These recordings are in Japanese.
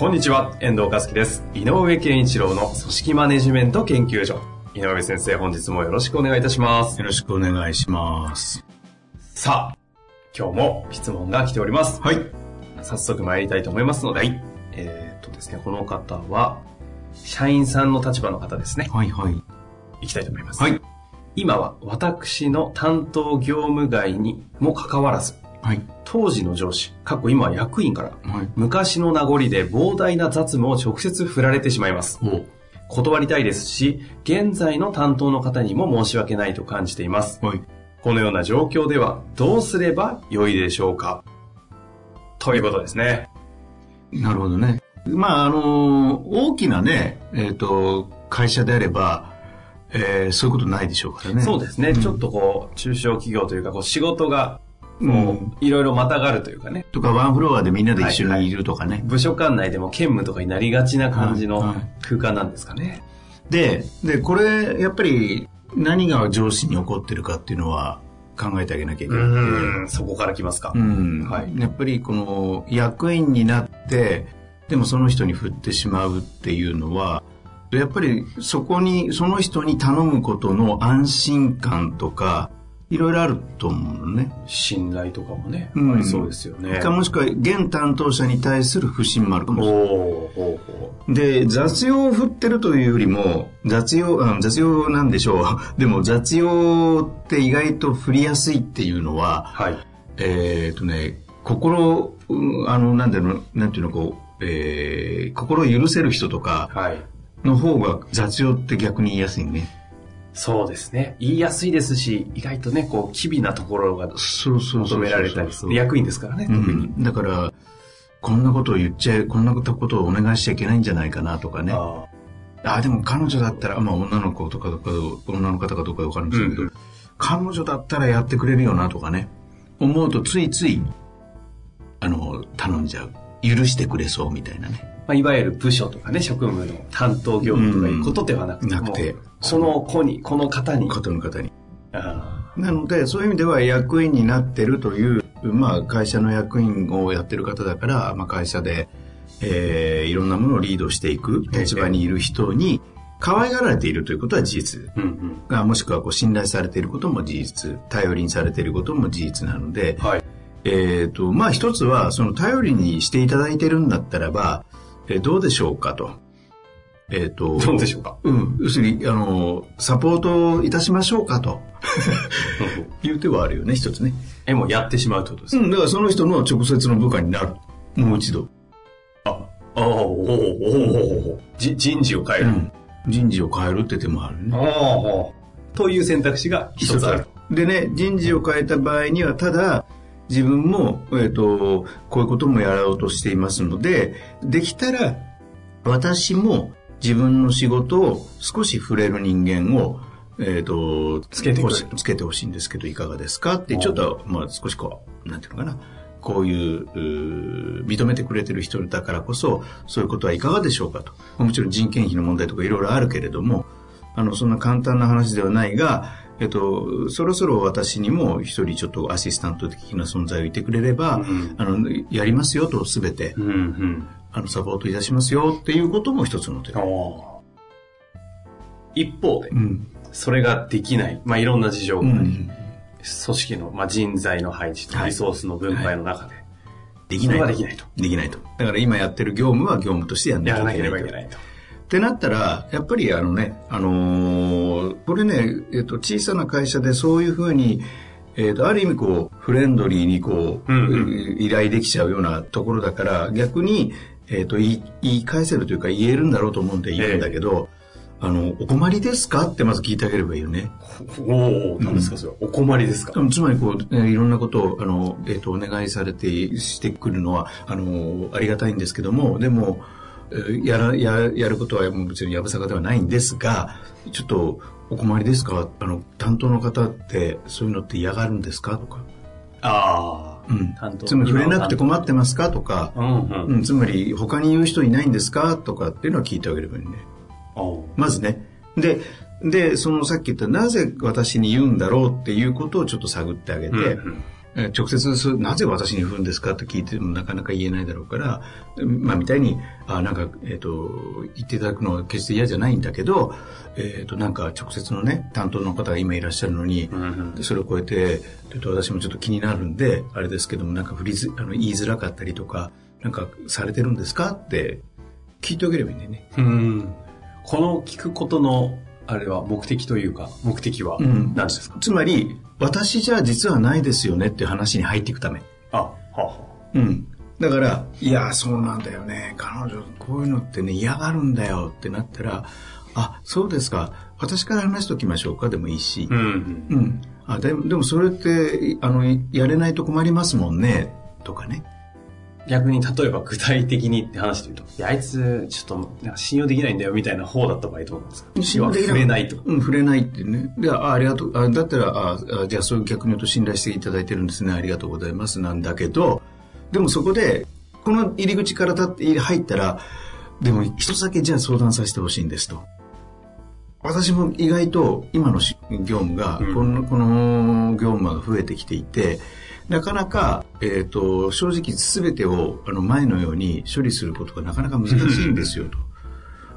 こんにちは、遠藤和樹です。井上健一郎の組織マネジメント研究所。井上先生、本日もよろしくお願いいたします。よろしくお願いします。さあ、今日も質問が来ております。はい。早速参りたいと思いますので、えーっとですね、この方は、社員さんの立場の方ですね。はいはい。いきたいと思います。はい。今は私の担当業務外にもかかわらず、はい。当時の上司、過去今は役員から、はい。昔の名残で膨大な雑務を直接振られてしまいます。お断りたいですし、現在の担当の方にも申し訳ないと感じています。はい。このような状況ではどうすれば良いでしょうかということですね。なるほどね。まあ、あの、大きなね、えっ、と、会社であれば、えーそういうことないでしょうからね。そうですね、んちょっとこう、中小企業というか、こう、仕事が、こう、うんいろいろまたがるというかね、とか、ワンフロアでみんなで一緒にいるとかね。部署間内でも兼務とかになりがちな感じのはいはい空間なんですかね。で、で、これ、やっぱり、何が上司に起こってるかっていうのは考えてあげなきゃいけうなくて。ーん、そこから来ますか。うんはいやっぱりこの役員になってでもその人に振ってしまうっていうのはやっぱりそこにその人に頼むことの安心感とかいろいろあると思うのね。信頼とかもね、うんありそうですよね。かもしくは現担当者に対する不信もあるかもしれない。で、雑用を振ってるというよりも、雑用、あ雑用なんでしょう。でも雑用って意外と振りやすいっていうのは、はい。えっ、とね、心、うんあの、なんだろう、なんていうの、こう、えー、心を許せる人とかはい。の方が雑用って逆に言いやすいね。そうですね。言いやすいですし、意外とね、こう、機微なところが。求められたりする。役員ですからね、う特に。ん。だから、こんなことを言っちゃい、こんなことをお願いしちゃいけないんじゃないかなとかね。あああ、でも彼女だったら、まあ女の子とかとか、女の方かどうかわかるんですけど、うん彼女だったらやってくれるよなとかね。思うとついつい、あの、頼んじゃう。許してくれそうみたいなね。まあ、いわゆる部署とかね、職務の担当業務とかいうことではなくて、なくてもうこの子に、この方に。方の方に。あなので、そういう意味では役員になってるという、まあ、会社の役員をやってる方だから、まあ、会社で、えーいろんなものをリードしていく立場にいる人に、可愛がられているということは事実。ーうんうん。がもしくはこう信頼されていることも事実。頼りにされていることも事実なので、はい。えっ、と、まあ、一つは、その頼りにしていただいてるんだったらば、えーどうでしょうかと。えっ、と、どうでしょうか？うん。要するに、あの、サポートいたしましょうかと。いう手はあるよね、一つね。え、もうやってしまうってことですか、うん、だからその人の直接の部下になる。もう一度。あ、ああ、おおおおおじ人事を変える。うん。人事を変えるって手もあるね。ああ。という選択肢が一つある。でね、人事を変えた場合には、ただ、自分も、えっ、と、こういうこともやろうとしていますので、できたら、私も自分の仕事を少し触れる人間を、えっ、と、つけてつけてほしいんですけど、いかがですか？って、ちょっと、まあ、少しこう、なんていうのかな？こういう認めてくれてる人だからこそ、そういうことはいかがでしょうかと。もちろん人件費の問題とかいろいろあるけれども、あの、そんな簡単な話ではないが、えっと、そろそろ私にも一人ちょっとアシスタント的な存在をいてくれれば、うんあの、やりますよとすべて、うんうん。あの、サポートいたしますよっていうことも一つの手。一方でう、ん。それができない、まあ、いろんな事情うがあり、ん。組織の、まあ、人材の配置とはいリソースの分配の中で、できない。それはできないと。できないと。だから今やってる業務は業務としてやんなやらなけきゃいけないと。ればいけないと。ってなったら、やっぱりあのね、あのーこれね、えっと、小さな会社でそういうふうに、えっと、ある意味こう、フレンドリーにこう、うんうん依頼できちゃうようなところだから、逆に、えっと、言い言い返せるというか言えるんだろうと思うんで言うんだけど、あの、お困りですか？ってまず聞いてあげればいいよね。おお、何ですか、それ。お困りですか？つまりこう、えーいろんなことを、あの、えっ、と、お願いされて、してくるのは、あの、ありがたいんですけども、でも、えーやら、や、やることはもう別にやぶさかではないんですが、ちょっと、お困りですか？あの、担当の方って、そういうのって嫌がるんですか？とか。ああ。うん担当つまり、触れなくて困ってますかとか、うんうん。うん、つまり、他に言う人いないんですかとかっていうのは聞いてあげればいいね。まずね。で、で、そのさっき言ったなぜ私に言うんだろうっていうことをちょっと探ってあげて、うんうんえー直接なぜ私に言うんですかって聞いてもなかなか言えないだろうから、まあみたいに、あなんか、えっ、と、言っていただくのは決して嫌じゃないんだけど、えっ、と、なんか直接のね、担当の方が今いらっしゃるのに、うんうんでそれを超えて、ちょっと私もちょっと気になるんで、あれですけども、なんか振りずあの言いづらかったりとか、なんかされてるんですかって聞いてあげればいいんだよね。うん。この聞くことの、あれは目的というか、目的はうん何ですか、つまり、私じゃ実はないですよねっていう話に入っていくため。あ、はあはうん。だから、いや、そうなんだよね。彼女、こういうのってね、嫌がるんだよってなったら、あ、そうですか。私から話しておきましょうかでもいいしあ。う。んうん。うん。あ、でも、でもそれって、あの、やれないと困りますもんね。とかね。逆に例えば具体的にって話で言うと、いや、あいつ、ちょっと、信用できないんだよみたいな方だった場合どうなんですか？信用でき触れないと。うん、触れないってね。で、あ、ありがとう。あだったら、ああじゃあそういう逆に言うと信頼していただいてるんですね。ありがとうございます。なんだけど、でもそこで、この入り口から立って入ったら、でも一つだけじゃあ相談させてほしいんですと。私も意外と今のし業務が、うんこの、この業務が増えてきていて、なかなか、えっ、と、正直全てをあの前のように処理することがなかなか難しいんですよ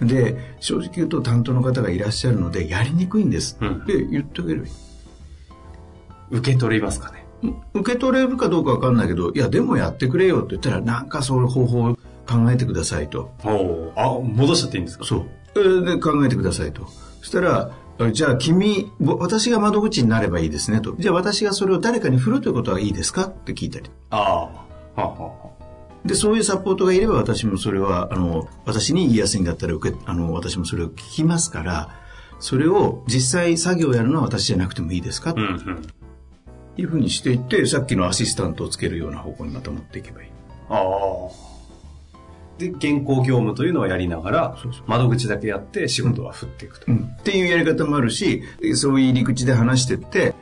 と。で、正直言うと担当の方がいらっしゃるので、やりにくいんです。うんで、言ってあげればいい。受け取りますかね？受け取れるかどうかわかんないけど、いや、でもやってくれよって言ったら、なんかそういう方法を考えてくださいと。おおあ、戻しちゃっていいんですか？そう。えーで、考えてくださいと。そしたら、あじゃあ君、ぼ私が窓口になればいいですねと。じゃあ私がそれを誰かに振るということはいいですか？って聞いたり。ああ。はあ、はあはで、そういうサポートがいれば私もそれは、あの、私に言いやすいんだったら受け、あの、私もそれを聞きますから、それを実際作業をやるのは私じゃなくてもいいですか、あ、うんうん。いうふうにしていって、さっきのアシスタントをつけるような方向にまた持っていけばいい。ああ。で、原稿業務というのをやりながら窓口だけやって仕事は振っていくと。うん。っていうやり方もあるし、そういう入り口で話してって、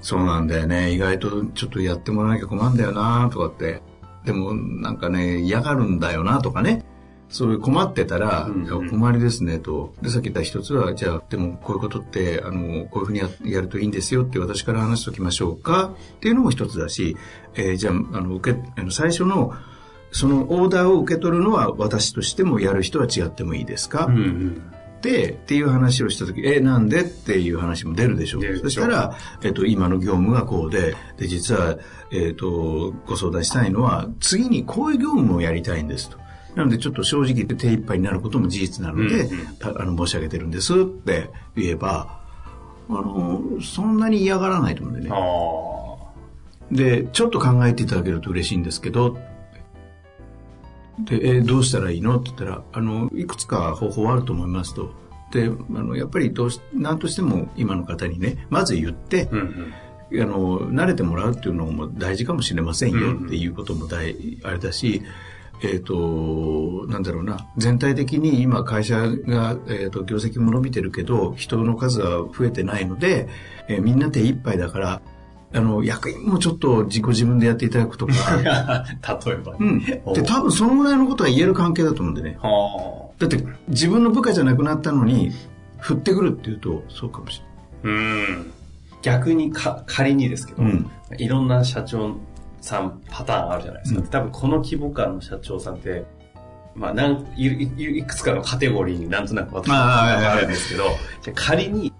そうなんだよね、意外とちょっとやってもらわなきゃ困るんだよなとかって、でもなんかね、嫌がるんだよなとかね、そういう困ってたら、うんうん。困りですねと。で、さっき言った一つは、じゃあ、でもこういうことって、あの、こういうふうにややるといいんですよって私から話しておきましょうかっていうのも一つだし、えーじゃあ、あの、受け、あの最初の、そのオーダーを受け取るのは私としてもやる人は違ってもいいですか、うんうん。で、っていう話をしたとき、え、なんでっていう話も出るでしょう。そしたら、えっと、今の業務がこうで、で、実は、えっと、ご相談したいのは、次にこういう業務をやりたいんですと。なので、ちょっと正直言って手一杯になることも事実なので、うんあの、申し上げてるんですって言えば、あの、そんなに嫌がらないと思うんであね。あ。で、ちょっと考えていただけると嬉しいんですけど、で、えーどうしたらいいの？って言ったら、あの、いくつか方法あると思いますと。で、あの、やっぱりどうし、なんとしても今の方にね、まず言って、うんうん。あの、慣れてもらうっていうのも大事かもしれませんよっていうことも大、あれだし、えっ、と、なんだろうな、全体的に今会社が、えっ、と、業績も伸びてるけど、人の数は増えてないので、えーみんな手一杯だから、あの、役員もちょっと自己自分でやっていただくとか、例えば。うん。で、多分そのぐらいのことは言える関係だと思うんでね。はだって、自分の部下じゃなくなったのに、振ってくるっていうと、そうかもしあ。うん。逆にか、仮にですけど、れない。うん。いろんな社長さんパターンあるじゃないですか。うん多分この規模感の社長さんって、まあ、なんいいいくつかのカテゴリーになんとなく私はあるんですけど、じゃあ仮に、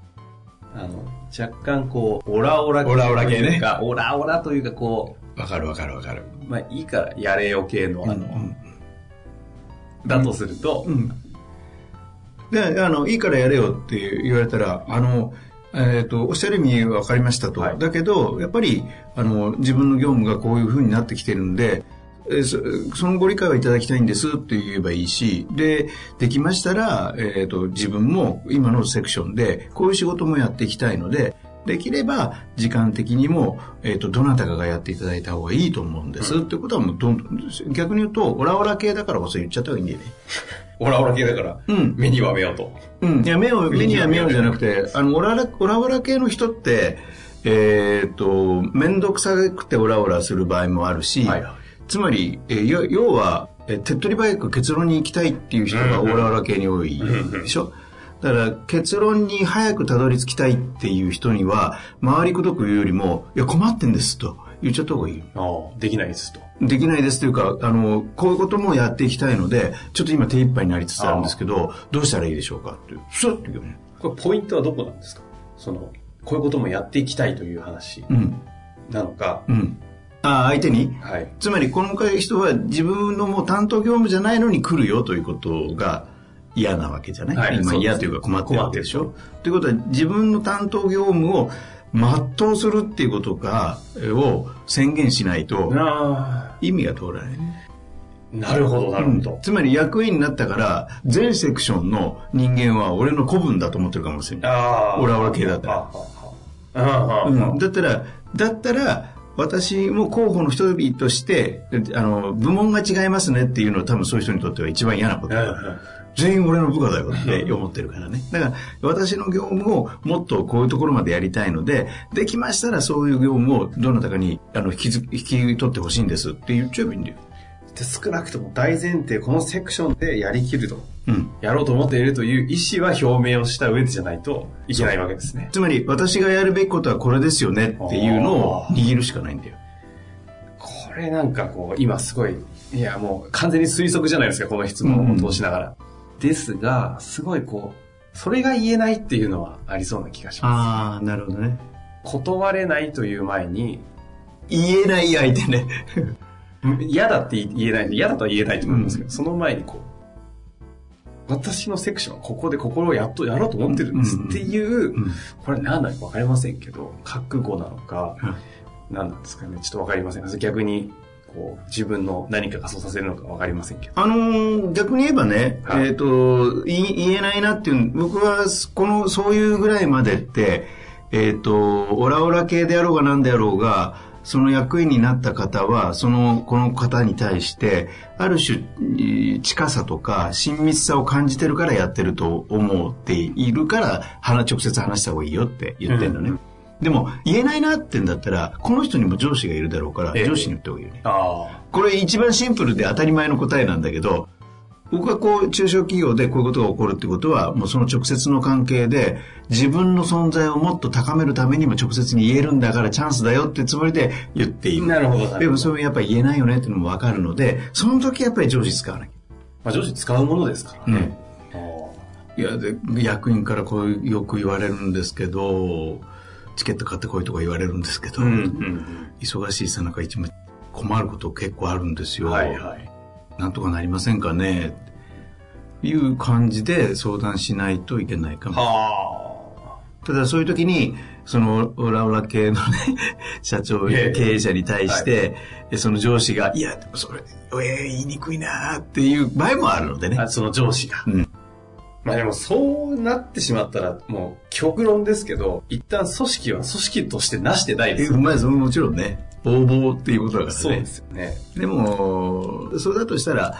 あの、若干こう、オラオラオラオラ系ねというか、オラオラというかこわかるわかるわかる。う、まあいいからやれよ系の、あの、うんだとすると、うん。で、あの、いいからやれよって言われたら、あの、えっ、と、おっしゃる意味分かりましたと。はいだけど、やっぱり、あの、自分の業務がこういう風になってきてるんで、そのご理解をいただきたいんですって言えばいいし、で、できましたら、えっ、と、自分も今のセクションで、こういう仕事もやっていきたいので、できれば、時間的にも、えっ、と、どなたかがやっていただいた方がいいと思うんです。ってことはもう、どんどん、逆に言うと、オラオラ系だからこそ言っちゃった方がいいんだよね。オラオラ系だから、うん目には目をと。うん。いや、目を、目には目をじゃなくて、あの、オララ、オラオラ系の人って、えっ、と、面倒くさくてオラオラする場合もあるし、はいはいつまり、えー要要は、えー手っ取り早く結論に行きたいっていう人がオラオラ系に多いでしょ、だから、結論に早くたどり着きたいっていう人には、回りくどく言うよりも、いや、困ってんですと言っちゃった方がいい。ああ、できないですと。できないですというか、あの、こういうこともやっていきたいので、ちょっと今手一杯になりつつあるんですけど、どうしたらいいでしょうかっていう。そうって言うよね。これポイントはどこなんですか？その、こういうこともやっていきたいという話うん。なのか、うん。ああ、相手に？はい。つまり、この人は自分のもう担当業務じゃないのに来るよということが嫌なわけじゃない、今はいそうです嫌というか困ってるわけでしょ？ということは、自分の担当業務を全うするっていうことが、を宣言しないとあ意味が通らないね。あ、なるほど、なるほど。つまり役員になったから、全セクションの人間は俺の子分だと思ってるかもしれない。ああ。オラオラ系だったらああ、ああ、ああ、うん、だったら、だったら、私も候補の一人として、あの、部門が違いますねっていうのは多分そういう人にとっては一番嫌なことだ。全員俺の部下だよって思ってるからね。だから、私の業務をもっとこういうところまでやりたいので、できましたらそういう業務をどなたかにあの引きず引き取ってほしいんですって言っちゃえばいいんだよ。で少なくとも大前提、このセクションでやりきると、うん。やろうと思っているという意思は表明をした上でじゃないといけないわけですね。つまり、私がやるべきことはこれですよねっていうのを握るしかないんだよ。これなんかこう、今すごい、いやもう完全に推測じゃないですか、この質問を通しながら。ですが、すごいこう、それが言えないっていうのはありそうな気がしまああ、なるほどね。す。断れないという前に、言えない相手ね。嫌だって言えない、嫌だとは言えないと思うんですけど、その前にこう、私のセクションはここで心をやっとやろうと思ってるんですっていう、うん。これ何なのか分かりませんけど、覚悟なのか、何なんですかね、ちょっと分かりません。逆に、こう、自分の何かがそうさせるのか分かりませんけど。あのー逆に言えばね、はい。えっ、と言えないなっていう、僕は、この、そういうぐらいまでって、えっ、と、オラオラ系であろうが何であろうが、その役員になった方は、その、この方に対して、ある種、えー近さとか、親密さを感じてるからやってると思っているから、話直接話した方がいいよって言ってるのね。うんでも、言えないなってんだったら、この人にも上司がいるだろうから、ええ上司に言った方がいいよね。あこれ一番シンプルで当たり前の答えなんだけど、僕はこう、中小企業でこういうことが起こるってことは、もうその直接の関係で、自分の存在をもっと高めるためにも直接に言えるんだからチャンスだよってつもりで言っている。なるほどでもそれやっぱり言えないよねっていうのもわかるので、その時やっぱり上司使わなきゃ。まあ、上司使うものですからね。あいや、で、役員からこうよく言われるんですけど、チケット買ってこいとか言われるんですけど、ーうんうん忙しいさなか一番困ること結構あるんですよ。うん。はいはい。なんとかなりませんかねいう感じで相談しないといけないかも。はただそういう時に、そのオラオラ系のね、社長、ええ経営者に対して、その上司が、いや、それ、えー言いにくいなっていう場合もあるのでねあ。。その上司が。うんまあでもそうなってしまったら、もう極論ですけど、一旦組織は組織としてなしてないですよ。まあ、もちろんね、応募っていうことだからね。そうですよね。でも、それだとしたら、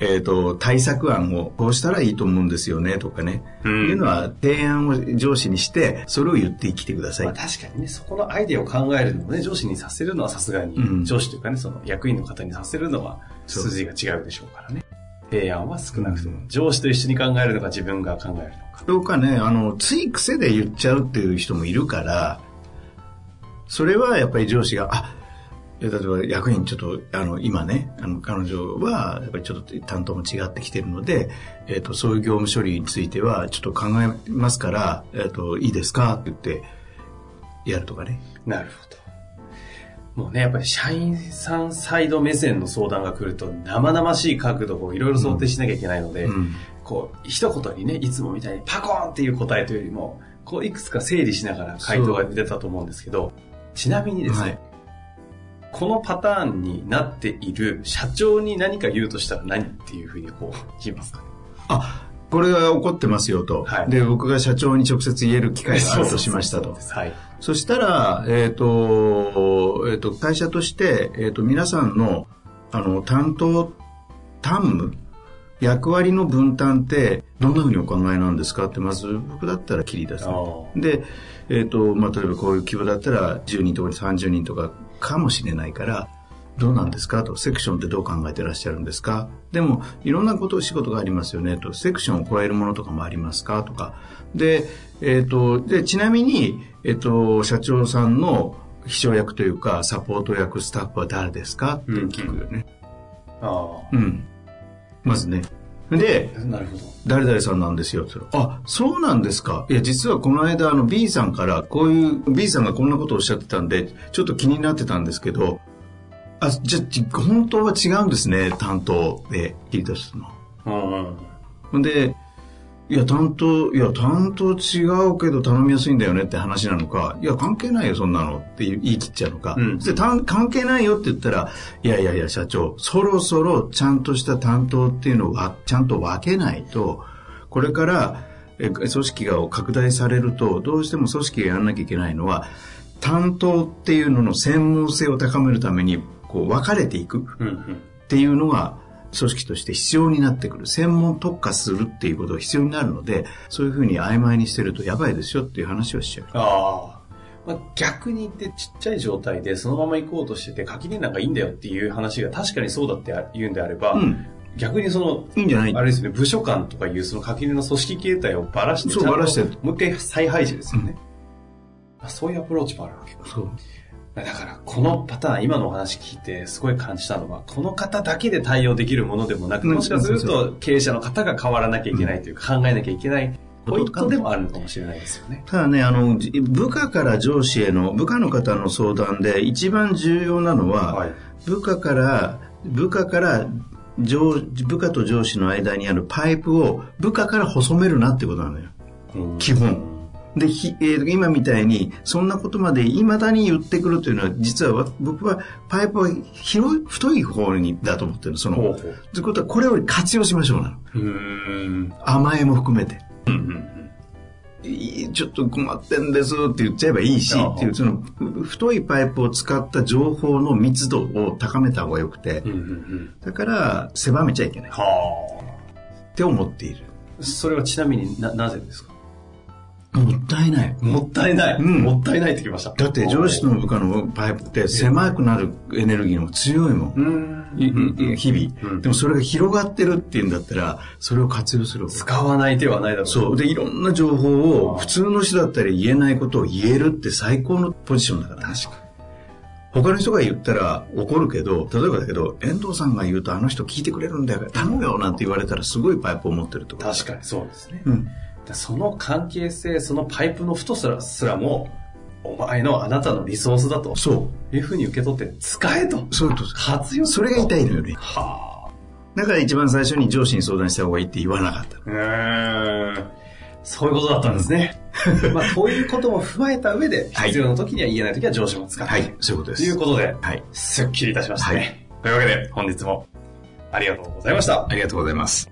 えっ、と、対策案をこうしたらいいと思うんですよね、とかね。うんいうのは、提案を上司にして、それを言ってきてください。まあ確かにね、そこのアイデアを考えるのもね、上司にさせるのはさすがに、うん上司というかね、その役員の方にさせるのは筋が違うでしょうからね。提案は少なくとも、上司と一緒に考えるのか自分が考えるのか。どうかね、あの、つい癖で言っちゃうっていう人もいるから、それはやっぱり上司が、あ、例えば役員ちょっと、あの、今ね、あの、彼女は、やっぱりちょっと担当も違ってきてるので、えっ、と、そういう業務処理については、ちょっと考えますから、えっ、と、いいですか？って言って、やるとかね。なるほど。もうね、やっぱり社員さんサイド目線の相談が来ると生々しい角度をいろいろ想定しなきゃいけないので、うんこう、一言にね、いつもみたいにパコーンっていう答えというよりも、こう、いくつか整理しながら回答が出たと思うんですけど、ちなみにですね、はいこのパターンになっている社長に何か言うとしたら何っていうふうにこう言いますかね。あ、これが起こってますよと。はいで、僕が社長に直接言える機会があるとしましたとそしたら、えっ、と、えっ、と、会社として、えっ、と、皆さんの、あの、担当、担務、役割の分担って、どんなふうにお考えなんですかって、まず僕だったら切り出す。で、えっ、と、まあ、例えばこういう規模だったら、10人とか30人とかかもしれないから、どうなんですかと、セクションってどう考えてらっしゃるんですかでも、いろんなこと、仕事がありますよねと、セクションを超えるものとかもありますかとか。で、えっ、と、で、ちなみに、えっ、と、社長さんの秘書役というか、サポート役、スタッフは誰ですかって聞くよね。あうん。まずね。で、あ。なるほど。誰々さんなんですよ。あ、そうなんですか。いや、実はこの間、あの、B さんから、こういう、B さんがこんなことをおっしゃってたんで、ちょっと気になってたんですけど、あ、じゃ、じ本当は違うんですね、担当で切り出すの。うんで、いや、担当、いや、担当違うけど頼みやすいんだよねって話なのか、いや、関係ないよ、そんなのって言い切っちゃうのか。うんで、関係ないよって言ったら、いやいやいや、社長、そろそろちゃんとした担当っていうのをわちゃんと分けないと、これから、え組織が拡大されると、どうしても組織がやらなきゃいけないのは、担当っていうのの専門性を高めるために、こう、分かれていく。うんうん。っていうのが組織として必要になってくる。専門特化するっていうことが必要になるので、そういうふうに曖昧にしてるとやばいですよっていう話をしちゃう。ああ。まあ、逆に言ってちっちゃい状態でそのまま行こうとしてて、垣根なんかいいんだよっていう話が確かにそうだって言うんであれば、うん。逆にその、いいんじゃない？あれですよね、部署間とかいうその垣根の組織形態をばらして、ばらしてもう一回再配置ですよね。あそういうアプローチもあるわけか。そう。だから、このパターン、今のお話聞いて、すごい感じたのは、この方だけで対応できるものでもなく、うんもしかするそと、経営者の方が変わらなきゃいけないというか、考えなきゃいけないポイントでもあるのかもしれないですよね。ただね、あの、じ部下から上司への、部下の方の相談で一番重要なのは、はい。部下から、部下から上、部下と上司の間にあるパイプを部下から細めるなってことなのよ。基本。で、ひえー今みたいに、そんなことまで未だに言ってくるというのは、実はわ僕はパイプは広い、太い方にだと思ってる。その、ほうほうということは、これを活用しましょうなの。うーん。甘えも含めて。うんうんちょっと困ってんですって言っちゃえばいいし、っていう、その、ふ太いパイプを使った情報の密度を高めた方がよくてうん。う、んうんうん。だから、狭めちゃいけないっはて思っている。あ。それはちなみにな、なぜですか？もったいない。もったいない。うんもったいないってきました。だって上司の部下のパイプって狭くなるエネルギーの強いもん。日々、うんでもそれが広がってるっていうんだったら、それを活用する。使わない手はないだろう。そう。で、いろんな情報を、普通の人だったら言えないことを言えるって最高のポジションだからね。確か他の人が言ったら怒るけど、例えばだけど、遠藤さんが言うとあの人聞いてくれるんだよ、頼むよなんて言われたらすごいパイプを持ってるとに。確かにそうですね。うん。でその関係性、そのパイプの太さすらも、お前のあなたのリソースだとそいうふうに受け取って使えとう。。そういうこと。活用それが痛いのよね。はだから一番最初に上司に相談した方がいいって言わなかった。あ。うーん。そういうことだったんですね。まあ、こういうことも踏まえた上で、はい必要な時には言えない時は上司も使って、はい、そういうことです。ということで、はい。すっきりいたしましたね。というわけで、本日もありがとうございました。ありがとうございます。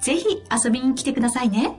ぜひ遊びに来てくださいね。